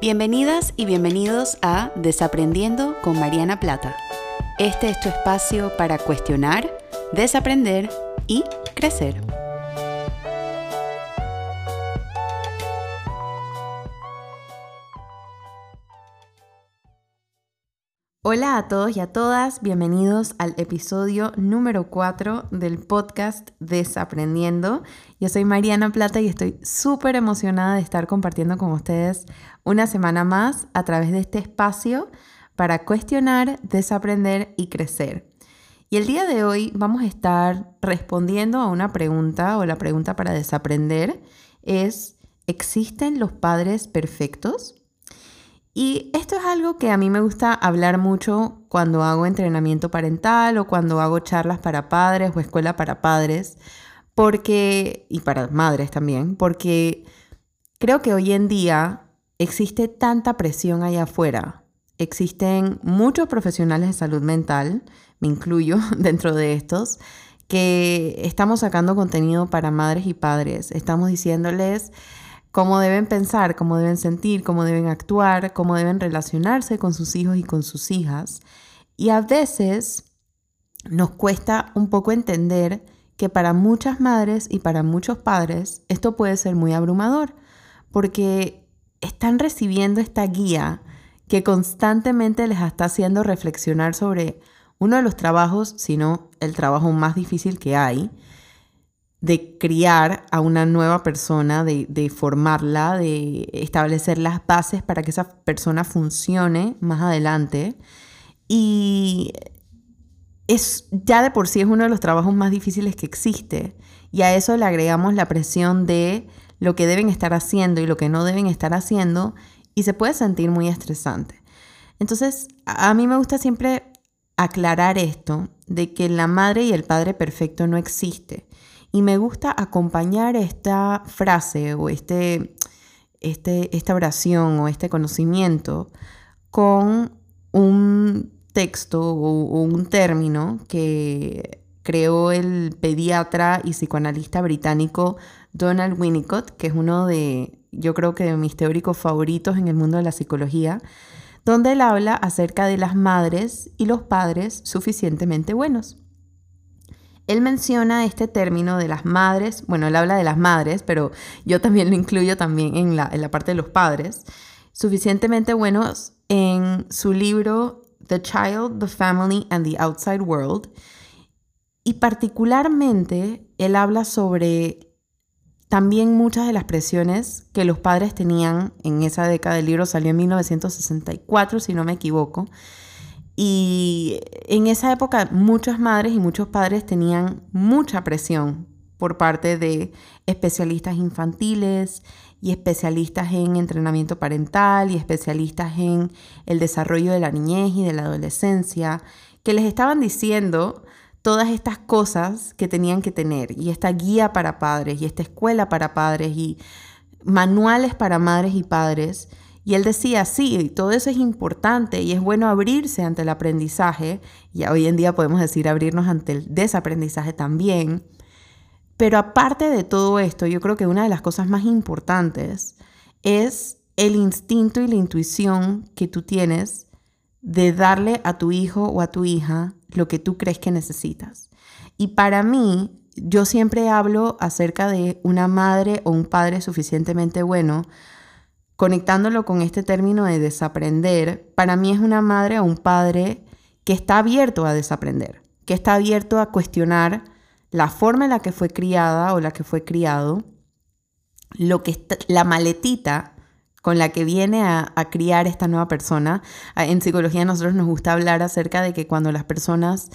Bienvenidas y bienvenidos a Desaprendiendo con Mariana Plata. Este es tu espacio para cuestionar, desaprender y crecer. Hola a todos y a todas, bienvenidos al episodio número 4 del podcast Desaprendiendo. Yo soy Mariana Plata y estoy súper emocionada de estar compartiendo con ustedes una semana más a través de este espacio para cuestionar, desaprender y crecer. Y el día de hoy vamos a estar respondiendo a una pregunta o la pregunta para desaprender es, ¿existen los padres perfectos? Y esto es algo que a mí me gusta hablar mucho cuando hago entrenamiento parental o cuando hago charlas para padres o escuela para padres, porque y para madres también, porque creo que hoy en día existe tanta presión allá afuera. Existen muchos profesionales de salud mental, me incluyo dentro de estos, que estamos sacando contenido para madres y padres. Estamos diciéndoles cómo deben pensar, cómo deben sentir, cómo deben actuar, cómo deben relacionarse con sus hijos y con sus hijas. Y a veces nos cuesta un poco entender que para muchas madres y para muchos padres esto puede ser muy abrumador, porque están recibiendo esta guía que constantemente les está haciendo reflexionar sobre uno de los trabajos, si no el trabajo más difícil que hay, de criar a una nueva persona, de, formarla, de establecer las bases para que esa persona funcione más adelante. Y es ya de por sí es uno de los trabajos más difíciles que existe. Y a eso le agregamos la presión de lo que deben estar haciendo y lo que no deben estar haciendo y se puede sentir muy estresante. Entonces, a mí me gusta siempre aclarar esto de que la madre y el padre perfecto no existe y me gusta acompañar esta frase o este, este, esta oración o este conocimiento con un texto o, un término que creó el pediatra y psicoanalista británico Donald Winnicott, que es uno de, yo creo que de mis teóricos favoritos en el mundo de la psicología, donde él habla acerca de las madres y los padres suficientemente buenos. Él menciona este término de las madres, bueno, él habla de las madres, pero yo también lo incluyo también en la, en la parte de los padres, suficientemente buenos en su libro The Child, the Family and the Outside World. Y particularmente él habla sobre también muchas de las presiones que los padres tenían en esa década. El libro salió en 1964, si no me equivoco. Y en esa época muchas madres y muchos padres tenían mucha presión por parte de especialistas infantiles y especialistas en entrenamiento parental y especialistas en el desarrollo de la niñez y de la adolescencia, que les estaban diciendo todas estas cosas que tenían que tener y esta guía para padres y esta escuela para padres y manuales para madres y padres y él decía, sí, todo eso es importante y es bueno abrirse ante el aprendizaje, y hoy en día podemos decir abrirnos ante el desaprendizaje también. Pero aparte de todo esto, yo creo que una de las cosas más importantes es el instinto y la intuición que tú tienes de darle a tu hijo o a tu hija lo que tú crees que necesitas. Y para mí, yo siempre hablo acerca de una madre o un padre suficientemente bueno conectándolo con este término de desaprender, para mí es una madre o un padre que está abierto a desaprender, que está abierto a cuestionar la forma en la que fue criada o la que fue criado, lo que la maletita con la que viene a, a, criar esta nueva persona. En psicología nosotros nos gusta hablar acerca de que cuando las personas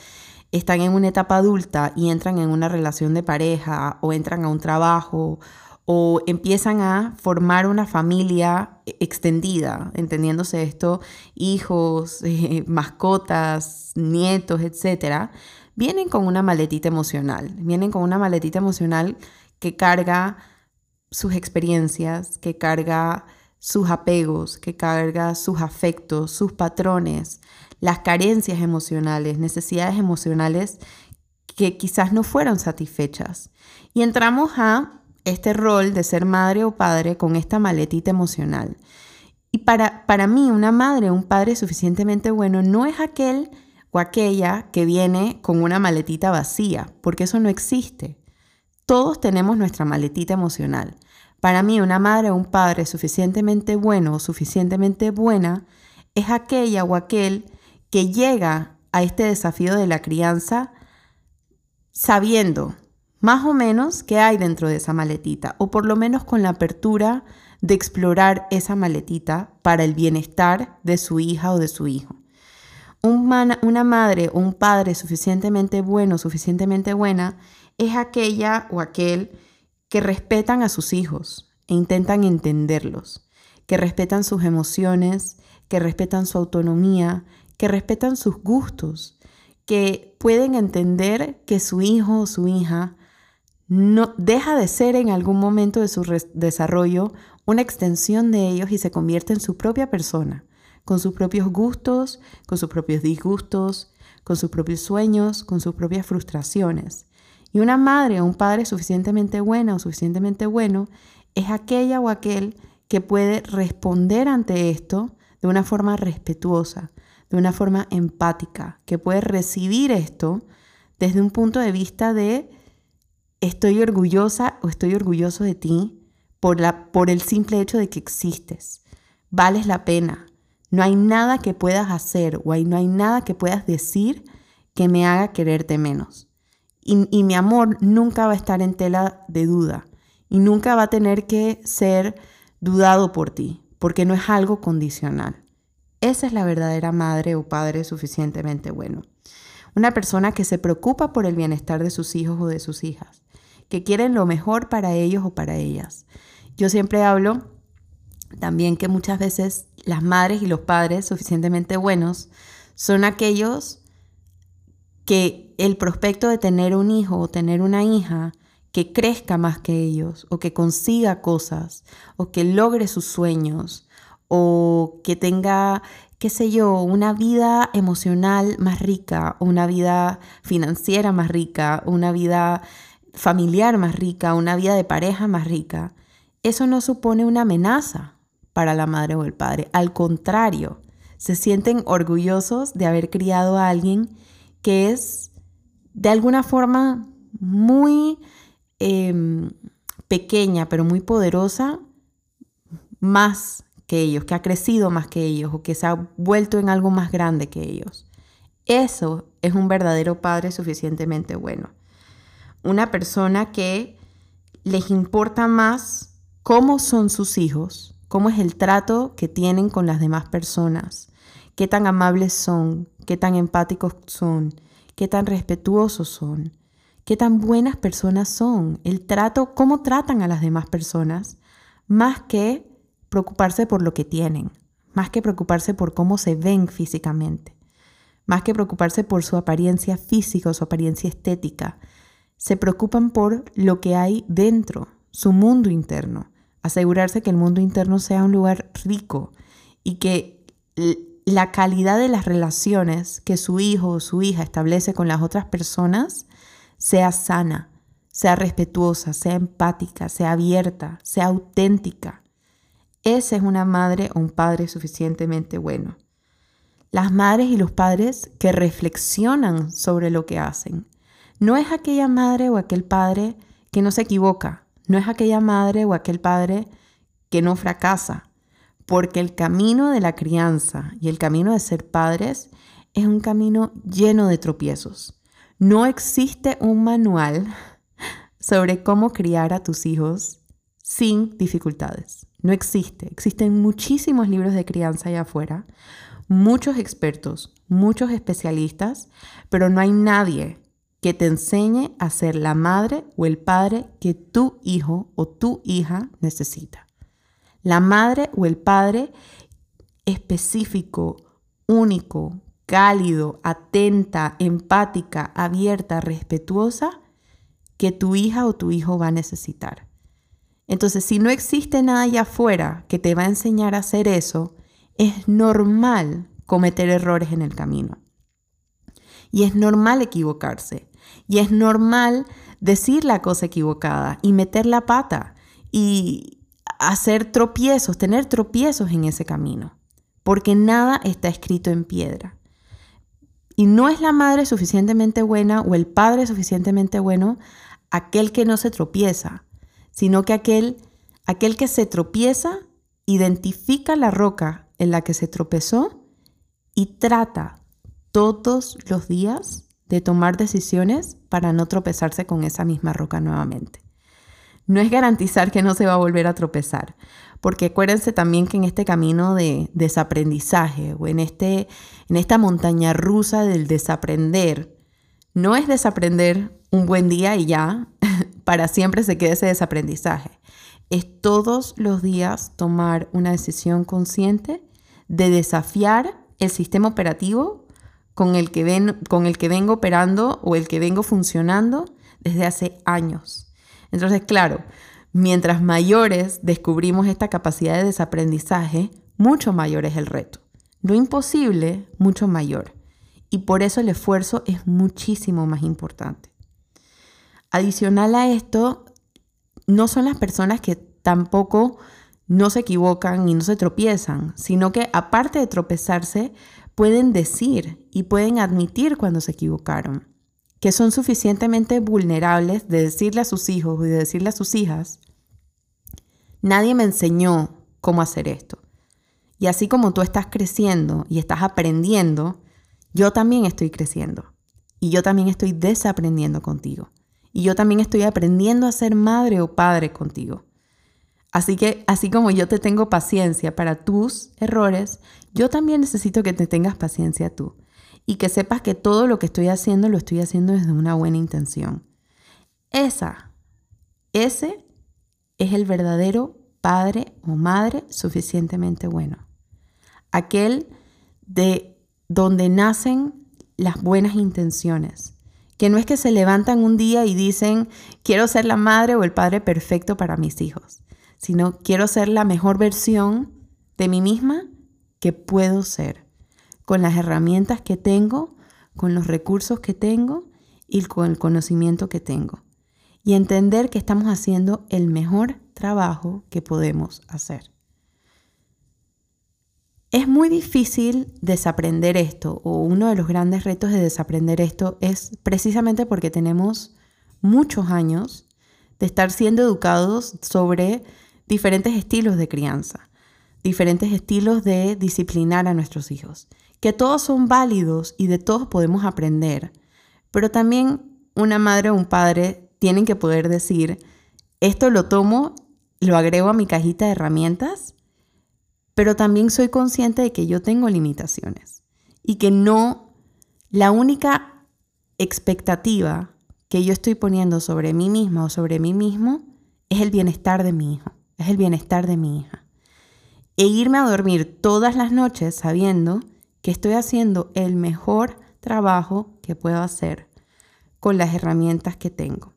están en una etapa adulta y entran en una relación de pareja o entran a un trabajo o empiezan a formar una familia extendida, entendiéndose esto, hijos, eh, mascotas, nietos, etc., vienen con una maletita emocional, vienen con una maletita emocional que carga sus experiencias, que carga sus apegos, que carga sus afectos, sus patrones, las carencias emocionales, necesidades emocionales que quizás no fueron satisfechas. Y entramos a este rol de ser madre o padre con esta maletita emocional. Y para, para mí, una madre o un padre suficientemente bueno no es aquel o aquella que viene con una maletita vacía, porque eso no existe. Todos tenemos nuestra maletita emocional. Para mí, una madre o un padre suficientemente bueno o suficientemente buena es aquella o aquel que llega a este desafío de la crianza sabiendo más o menos qué hay dentro de esa maletita, o por lo menos con la apertura de explorar esa maletita para el bienestar de su hija o de su hijo. Una madre o un padre suficientemente bueno, suficientemente buena, es aquella o aquel que respetan a sus hijos e intentan entenderlos, que respetan sus emociones, que respetan su autonomía, que respetan sus gustos, que pueden entender que su hijo o su hija no deja de ser en algún momento de su desarrollo una extensión de ellos y se convierte en su propia persona con sus propios gustos, con sus propios disgustos, con sus propios sueños, con sus propias frustraciones. Y una madre o un padre suficientemente buena o suficientemente bueno es aquella o aquel que puede responder ante esto de una forma respetuosa, de una forma empática, que puede recibir esto desde un punto de vista de estoy orgullosa o estoy orgulloso de ti por, la, por el simple hecho de que existes. Vales la pena, no hay nada que puedas hacer o no hay nada que puedas decir que me haga quererte menos. Y, y, mi amor nunca va a estar en tela de duda y nunca va a tener que ser dudado por ti, porque no es algo condicional. Esa es la verdadera madre o padre suficientemente bueno. Una persona que se preocupa por el bienestar de sus hijos o de sus hijas, que quieren lo mejor para ellos o para ellas. Yo siempre hablo también que muchas veces las madres y los padres suficientemente buenos son aquellos que el prospecto de tener un hijo o tener una hija que crezca más que ellos o que consiga cosas o que logre sus sueños o que tenga, qué sé yo, una vida emocional más rica, una vida financiera más rica, una vida familiar más rica, una vida de pareja más rica, eso no supone una amenaza para la madre o el padre. Al contrario, se sienten orgullosos de haber criado a alguien que es de alguna forma muy em, pequeña, pero muy poderosa, más que ellos, que ha crecido más que ellos o que se ha vuelto en algo más grande que ellos. Eso es un verdadero padre suficientemente bueno. Una persona que les importa más cómo son sus hijos cómo es el trato que tienen con las demás personas, qué tan amables son, qué tan empáticos son, qué tan respetuosos son, qué tan buenas personas son, el trato, cómo tratan a las demás personas, más que preocuparse por lo que tienen, más que preocuparse por cómo se ven físicamente, más que preocuparse por su apariencia física o su apariencia estética. Se preocupan por lo que hay dentro, su mundo interno asegurarse que el mundo interno sea un lugar rico y que la calidad de las relaciones que su hijo o su hija establece con las otras personas sea sana, sea respetuosa, sea empática, sea abierta, sea auténtica. Esa es una madre o un padre suficientemente bueno. Las madres y los padres que reflexionan sobre lo que hacen. No es aquella madre o aquel padre que no se equivoca, no es aquella madre o aquel padre que no fracasa, porque el camino de la crianza y el camino de ser padres es un camino lleno de tropiezos. No existe un manual sobre cómo criar a tus hijos sin dificultades. No existe. Existen muchísimos libros de crianza allá afuera, muchos expertos, muchos especialistas, pero no hay nadie que te enseñe a ser la madre o el padre que tu hijo o tu hija necesita. La madre o el padre específico, único, cálido, atenta, empática, abierta, respetuosa, que tu hija o tu hijo va a necesitar. Entonces, si no existe nada allá afuera que te va a enseñar a hacer eso, es normal cometer errores en el camino. Y es normal equivocarse. Y es normal decir la cosa equivocada y meter la pata y hacer tropiezos, tener tropiezos en ese camino, porque nada está escrito en piedra. Y no es la madre suficientemente buena o el padre suficientemente bueno aquel que no se tropieza, sino que aquel, aquel que se tropieza identifica la roca en la que se tropezó y trata todos los días de tomar decisiones para no tropezarse con esa misma roca nuevamente. No es garantizar que no se va a volver a tropezar, porque acuérdense también que en este camino de desaprendizaje o en, este, en esta montaña rusa del desaprender, no es desaprender un buen día y ya, para siempre se quede ese desaprendizaje. Es todos los días tomar una decisión consciente de desafiar el sistema operativo con el que, ven, con el que vengo operando o el que vengo funcionando desde hace años. Entonces, claro, Mientras mayores descubrimos esta capacidad de desaprendizaje, mucho mayor es el reto. Lo imposible, mucho mayor. Y por eso el esfuerzo es muchísimo más importante. Adicional a esto, no son las personas que tampoco no se equivocan y no se tropiezan, sino que aparte de tropezarse, pueden decir y pueden admitir cuando se equivocaron, que son suficientemente vulnerables de decirle a sus hijos y de decirle a sus hijas, Nadie me enseñó cómo hacer esto. Y así como tú estás creciendo y estás aprendiendo, yo también estoy creciendo. Y yo también estoy desaprendiendo contigo. Y yo también estoy aprendiendo a ser madre o padre contigo. Así que, así como yo te tengo paciencia para tus errores, yo también necesito que te tengas paciencia tú. Y que sepas que todo lo que estoy haciendo lo estoy haciendo desde una buena intención. Esa, ese es el verdadero padre o madre suficientemente bueno. Aquel de donde nacen las buenas intenciones. Que no es que se levantan un día y dicen, quiero ser la madre o el padre perfecto para mis hijos, sino quiero ser la mejor versión de mí misma que puedo ser, con las herramientas que tengo, con los recursos que tengo y con el conocimiento que tengo y entender que estamos haciendo el mejor trabajo que podemos hacer. Es muy difícil desaprender esto, o uno de los grandes retos de desaprender esto es precisamente porque tenemos muchos años de estar siendo educados sobre diferentes estilos de crianza, diferentes estilos de disciplinar a nuestros hijos, que todos son válidos y de todos podemos aprender, pero también una madre o un padre tienen que poder decir, esto lo tomo, lo agrego a mi cajita de herramientas, pero también soy consciente de que yo tengo limitaciones y que no, la única expectativa que yo estoy poniendo sobre mí misma o sobre mí mismo es el bienestar de mi hijo, es el bienestar de mi hija. E irme a dormir todas las noches sabiendo que estoy haciendo el mejor trabajo que puedo hacer con las herramientas que tengo.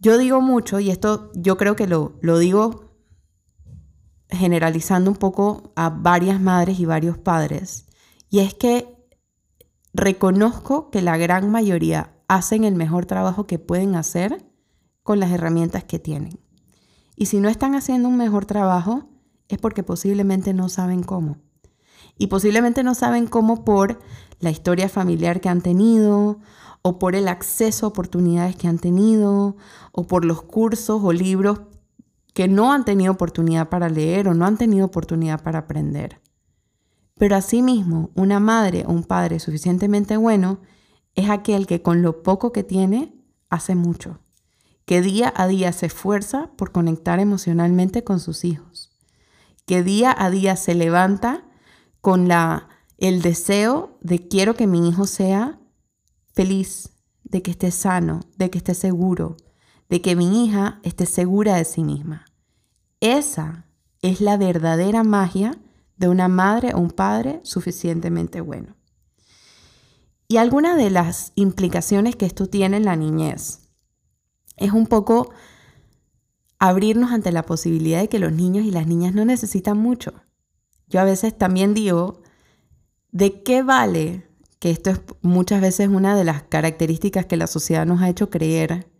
Yo digo mucho, y esto yo creo que lo, lo digo generalizando un poco a varias madres y varios padres, y es que reconozco que la gran mayoría hacen el mejor trabajo que pueden hacer con las herramientas que tienen. Y si no están haciendo un mejor trabajo, es porque posiblemente no saben cómo. Y posiblemente no saben cómo por la historia familiar que han tenido o por el acceso a oportunidades que han tenido, o por los cursos o libros que no han tenido oportunidad para leer o no han tenido oportunidad para aprender. Pero asimismo, una madre o un padre suficientemente bueno es aquel que con lo poco que tiene hace mucho, que día a día se esfuerza por conectar emocionalmente con sus hijos, que día a día se levanta con la, el deseo de quiero que mi hijo sea feliz, de que esté sano, de que esté seguro, de que mi hija esté segura de sí misma. Esa es la verdadera magia de una madre o un padre suficientemente bueno. Y alguna de las implicaciones que esto tiene en la niñez es un poco abrirnos ante la posibilidad de que los niños y las niñas no necesitan mucho. Yo a veces también digo, ¿de qué vale que esto es muchas veces una de las características que la sociedad nos ha hecho creer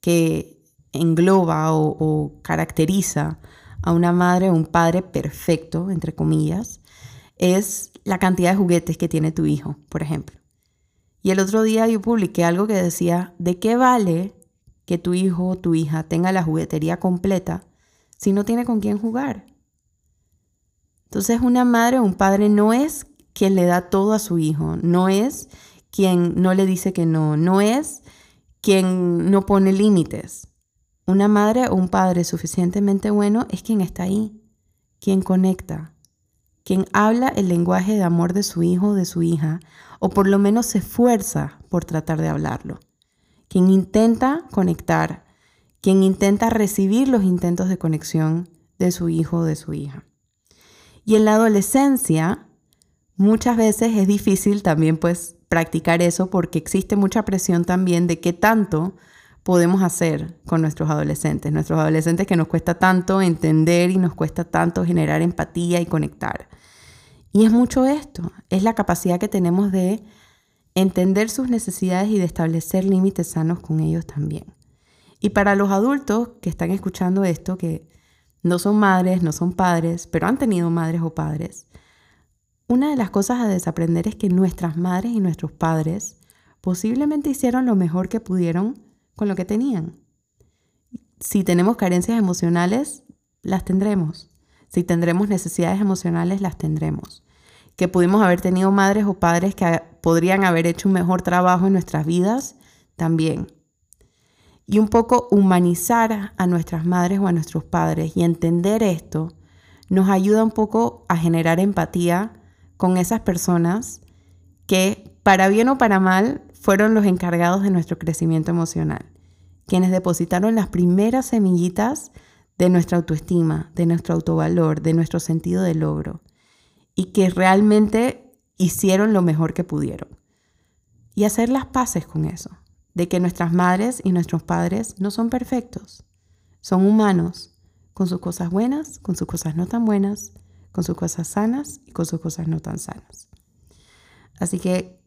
que engloba o, caracteriza a una madre o un padre perfecto, entre comillas, es la cantidad de juguetes que tiene tu hijo, por ejemplo. Y el otro día yo publiqué algo que decía, ¿de qué vale que tu hijo o tu hija tenga la juguetería completa si no tiene con quién jugar? Entonces una madre o un padre no es quien le da todo a su hijo, no es quien no le dice que no, no es quien no pone límites. Una madre o un padre suficientemente bueno es quien está ahí, quien conecta, quien habla el lenguaje de amor de su hijo o de su hija, o por lo menos se esfuerza por tratar de hablarlo, quien intenta conectar, quien intenta recibir los intentos de conexión de su hijo o de su hija. Y en la adolescencia, muchas veces es difícil también pues practicar eso porque existe mucha presión también de qué tanto podemos hacer con nuestros adolescentes, nuestros adolescentes que nos cuesta tanto entender y nos cuesta tanto generar empatía y conectar. Y es mucho esto, es la capacidad que tenemos de entender sus necesidades y de establecer límites sanos con ellos también. Y para los adultos que están escuchando esto, que no son madres, no son padres, pero han tenido madres o padres, una de las cosas a desaprender es que nuestras madres y nuestros padres posiblemente hicieron lo mejor que pudieron con lo que tenían. Si tenemos carencias emocionales, las tendremos. Si tendremos necesidades emocionales, las tendremos. Que pudimos haber tenido madres o padres que podrían haber hecho un mejor trabajo en nuestras vidas, también. Y un poco humanizar a nuestras madres o a nuestros padres y entender esto nos ayuda un poco a generar empatía con esas personas que, para bien o para mal, fueron los encargados de nuestro crecimiento emocional, quienes depositaron las primeras semillitas de nuestra autoestima, de nuestro autovalor, de nuestro sentido de logro, y que realmente hicieron lo mejor que pudieron. Y hacer las paces con eso, de que nuestras madres y nuestros padres no son perfectos, son humanos, con sus cosas buenas, con sus cosas no tan buenas, con sus cosas sanas y con sus cosas no tan sanas. Así que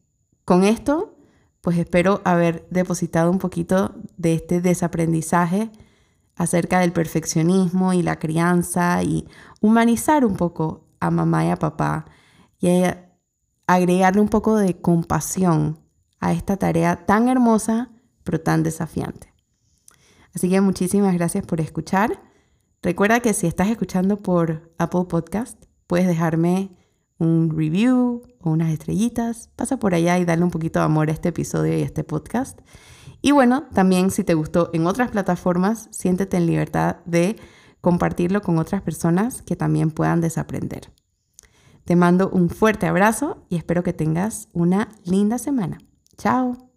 con esto, pues espero haber depositado un poquito de este desaprendizaje acerca del perfeccionismo y la crianza y humanizar un poco a mamá y a papá y agregarle un poco de compasión a esta tarea tan hermosa pero tan desafiante. Así que muchísimas gracias por escuchar. Recuerda que si estás escuchando por Apple Podcast, puedes dejarme un review o unas estrellitas. Pasa por allá y dale un poquito de amor a este episodio y a este podcast. Y bueno, también si te gustó en otras plataformas, siéntete en libertad de compartirlo con otras personas que también puedan desaprender. Te mando un fuerte abrazo y espero que tengas una linda semana. Chao.